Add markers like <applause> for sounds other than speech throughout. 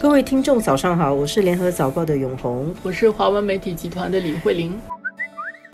各位听众，早上好，我是联合早报的永红，我是华文媒体集团的李慧玲。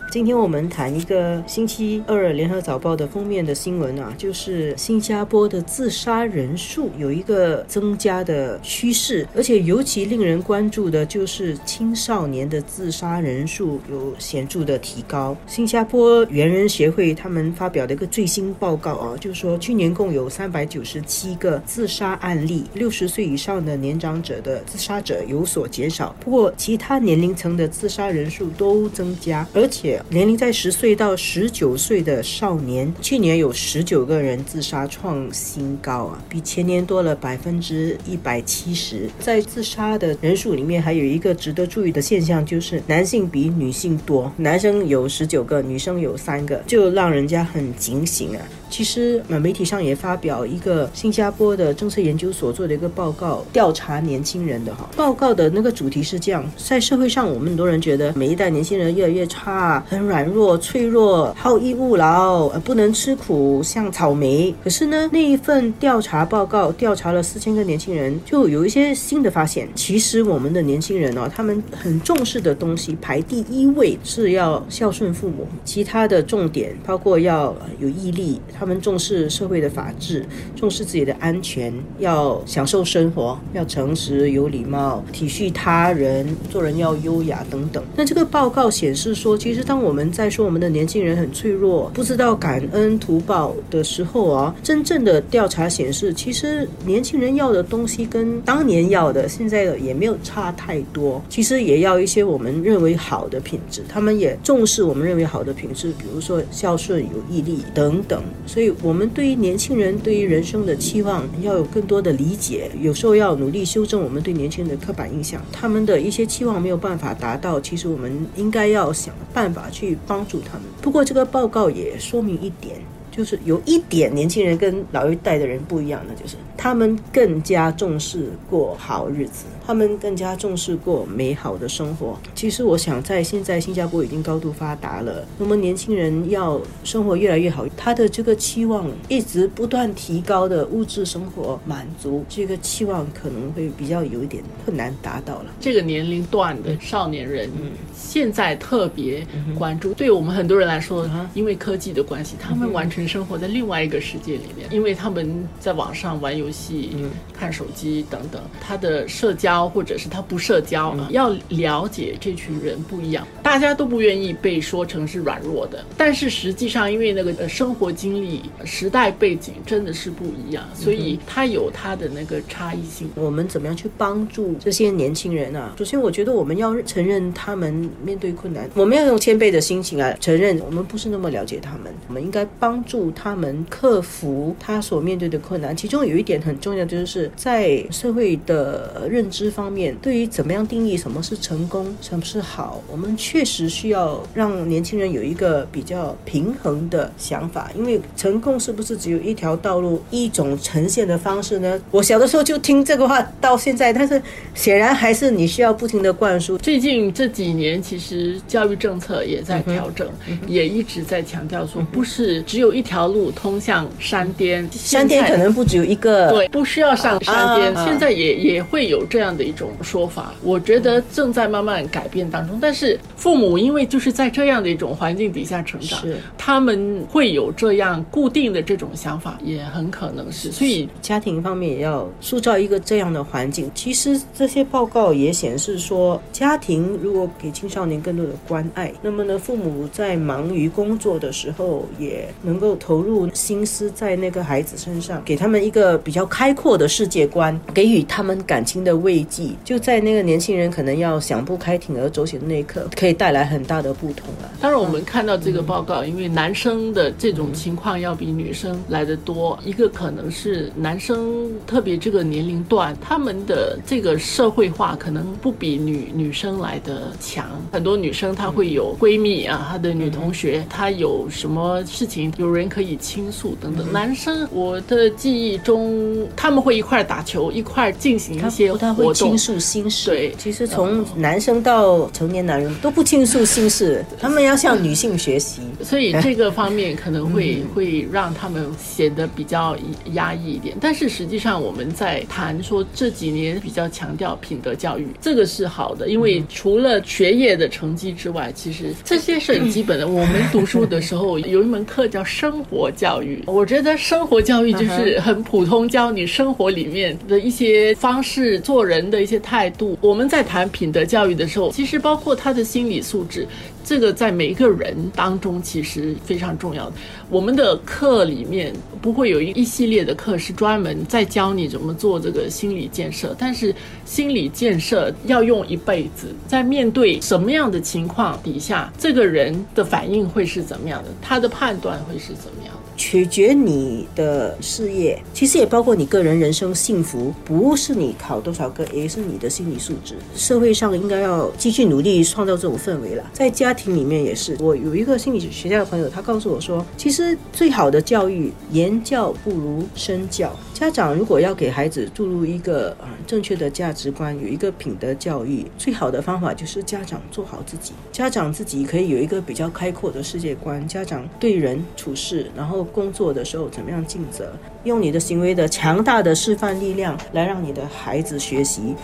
今天我们谈一个星期二联合早报的封面的新闻啊，就是新加坡的自杀人数有一个增加的趋势，而且尤其令人关注的就是青少年的自杀人数有显著的提高。新加坡猿人协会他们发表的一个最新报告啊，就是说去年共有三百九十七个自杀案例，六十岁以上的年长者的自杀者有所减少，不过其他年龄层的自杀人数都增加，而且。年龄在十岁到十九岁的少年，去年有十九个人自杀创新高啊，比前年多了百分之一百七十。在自杀的人数里面，还有一个值得注意的现象，就是男性比女性多，男生有十九个，女生有三个，就让人家很警醒啊。其实，呃，媒体上也发表一个新加坡的政策研究所做的一个报告，调查年轻人的哈。报告的那个主题是这样：在社会上，我们很多人觉得每一代年轻人越来越差，很软弱、脆弱、好逸恶劳，呃，不能吃苦，像草莓。可是呢，那一份调查报告调查了四千个年轻人，就有一些新的发现。其实，我们的年轻人哦，他们很重视的东西排第一位是要孝顺父母，其他的重点包括要有毅力。他们重视社会的法治，重视自己的安全，要享受生活，要诚实、有礼貌、体恤他人，做人要优雅等等。那这个报告显示说，其实当我们在说我们的年轻人很脆弱，不知道感恩图报的时候啊，真正的调查显示，其实年轻人要的东西跟当年要的，现在的也没有差太多。其实也要一些我们认为好的品质，他们也重视我们认为好的品质，比如说孝顺、有毅力等等。所以，我们对于年轻人对于人生的期望要有更多的理解，有时候要努力修正我们对年轻人的刻板印象。他们的一些期望没有办法达到，其实我们应该要想办法去帮助他们。不过，这个报告也说明一点，就是有一点年轻人跟老一代的人不一样的，就是他们更加重视过好日子。他们更加重视过美好的生活。其实，我想在现在新加坡已经高度发达了，那么年轻人要生活越来越好，他的这个期望一直不断提高的物质生活满足，这个期望可能会比较有一点困难达到了。这个年龄段的少年人，现在特别关注。对我们很多人来说，因为科技的关系，他们完全生活在另外一个世界里面，因为他们在网上玩游戏、看手机等等，他的社交。或者是他不社交，要了解这群人不一样，大家都不愿意被说成是软弱的，但是实际上因为那个生活经历、时代背景真的是不一样，所以他有他的那个差异性。我们怎么样去帮助这些年轻人啊？首先，我觉得我们要承认他们面对困难，我们要用谦卑的心情啊，承认我们不是那么了解他们，我们应该帮助他们克服他所面对的困难。其中有一点很重要，就是在社会的认知。方面，对于怎么样定义什么是成功，什么是好，我们确实需要让年轻人有一个比较平衡的想法。因为成功是不是只有一条道路、一种呈现的方式呢？我小的时候就听这个话，到现在，但是显然还是你需要不停的灌输。最近这几年，其实教育政策也在调整，也一直在强调说，不是只有一条路通向山巅，山巅可能不只有一个，对，不需要上山巅。现在也也会有这样。的一种说法，我觉得正在慢慢改变当中。但是父母因为就是在这样的一种环境底下成长，他们会有这样固定的这种想法，也很可能是。所以家庭方面也要塑造一个这样的环境。其实这些报告也显示说，家庭如果给青少年更多的关爱，那么呢，父母在忙于工作的时候，也能够投入心思在那个孩子身上，给他们一个比较开阔的世界观，给予他们感情的慰藉。就在那个年轻人可能要想不开、铤而走险的那一刻，可以带来很大的不同了。当然，我们看到这个报告，因为男生的这种情况要比女生来的多。一个可能是男生特别这个年龄段，他们的这个社会化可能不比女女生来的强。很多女生她会有闺蜜啊，她的女同学，她有什么事情有人可以倾诉等等。男生，我的记忆中他们会一块打球，一块进行一些活动。倾诉心事。对，其实从男生到成年男人都不倾诉心事，他们要向女性学习。所以这个方面可能会 <laughs> 会让他们显得比较压抑一点。但是实际上我们在谈说这几年比较强调品德教育，这个是好的，因为除了学业的成绩之外，其实这些是很基本的。我们读书的时候有一门课叫生活教育，我觉得生活教育就是很普通，教你生活里面的一些方式、做人的一些态度。我们在谈品德教育的时候，其实包括他的心理素质。这个在每一个人当中其实非常重要。我们的课里面不会有一一系列的课是专门在教你怎么做这个心理建设，但是心理建设要用一辈子。在面对什么样的情况底下，这个人的反应会是怎么样的？他的判断会是怎么样的？取决你的事业，其实也包括你个人人生幸福，不是你考多少个，也是你的心理素质。社会上应该要继续努力创造这种氛围了，在家庭里面也是。我有一个心理学家的朋友，他告诉我说，其实最好的教育，言教不如身教。家长如果要给孩子注入一个啊正确的价值观，有一个品德教育，最好的方法就是家长做好自己。家长自己可以有一个比较开阔的世界观，家长对人处事，然后。工作的时候怎么样尽责？用你的行为的强大的示范力量来让你的孩子学习。